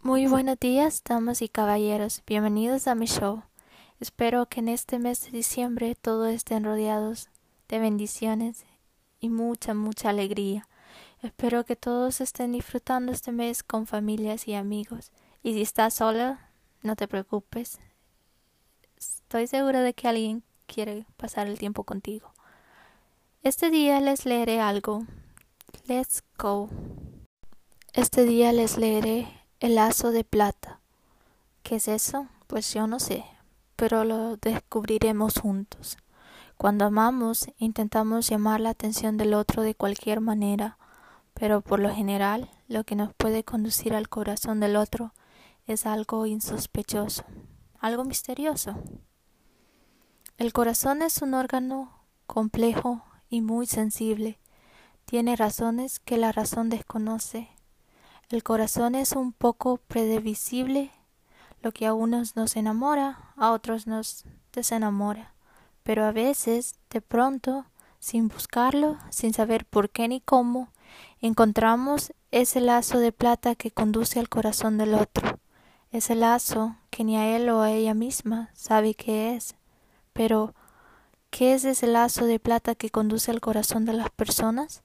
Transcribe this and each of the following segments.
Muy buenos días, damas y caballeros. Bienvenidos a mi show. Espero que en este mes de diciembre todos estén rodeados de bendiciones y mucha, mucha alegría. Espero que todos estén disfrutando este mes con familias y amigos. Y si estás sola, no te preocupes. Estoy segura de que alguien quiere pasar el tiempo contigo. Este día les leeré algo. Let's go. Este día les leeré el lazo de plata. ¿Qué es eso? Pues yo no sé, pero lo descubriremos juntos. Cuando amamos, intentamos llamar la atención del otro de cualquier manera, pero por lo general lo que nos puede conducir al corazón del otro es algo insospechoso, algo misterioso. El corazón es un órgano complejo y muy sensible. Tiene razones que la razón desconoce el corazón es un poco predevisible, lo que a unos nos enamora, a otros nos desenamora, pero a veces, de pronto, sin buscarlo, sin saber por qué ni cómo, encontramos ese lazo de plata que conduce al corazón del otro, ese lazo que ni a él o a ella misma sabe qué es. Pero, ¿qué es ese lazo de plata que conduce al corazón de las personas?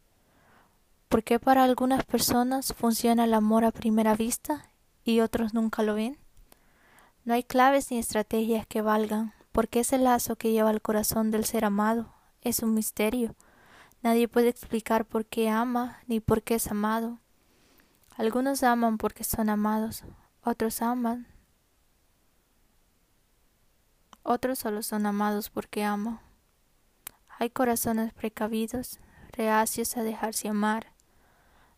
¿Por qué para algunas personas funciona el amor a primera vista y otros nunca lo ven? No hay claves ni estrategias que valgan, porque ese lazo que lleva al corazón del ser amado es un misterio. Nadie puede explicar por qué ama ni por qué es amado. Algunos aman porque son amados, otros aman, otros solo son amados porque aman. Hay corazones precavidos, reacios a dejarse amar,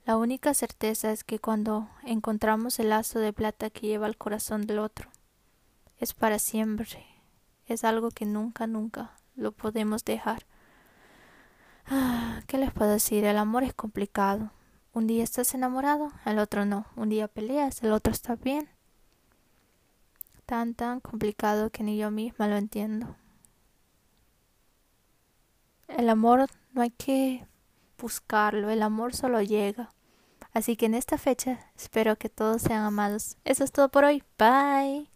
la única certeza es que cuando encontramos el lazo de plata que lleva el corazón del otro, es para siempre, es algo que nunca, nunca lo podemos dejar. Ah, ¿Qué les puedo decir? El amor es complicado. Un día estás enamorado, el otro no. Un día peleas, el otro está bien. Tan, tan complicado que ni yo misma lo entiendo. El amor no hay que buscarlo, el amor solo llega. Así que en esta fecha espero que todos sean amados. Eso es todo por hoy. Bye.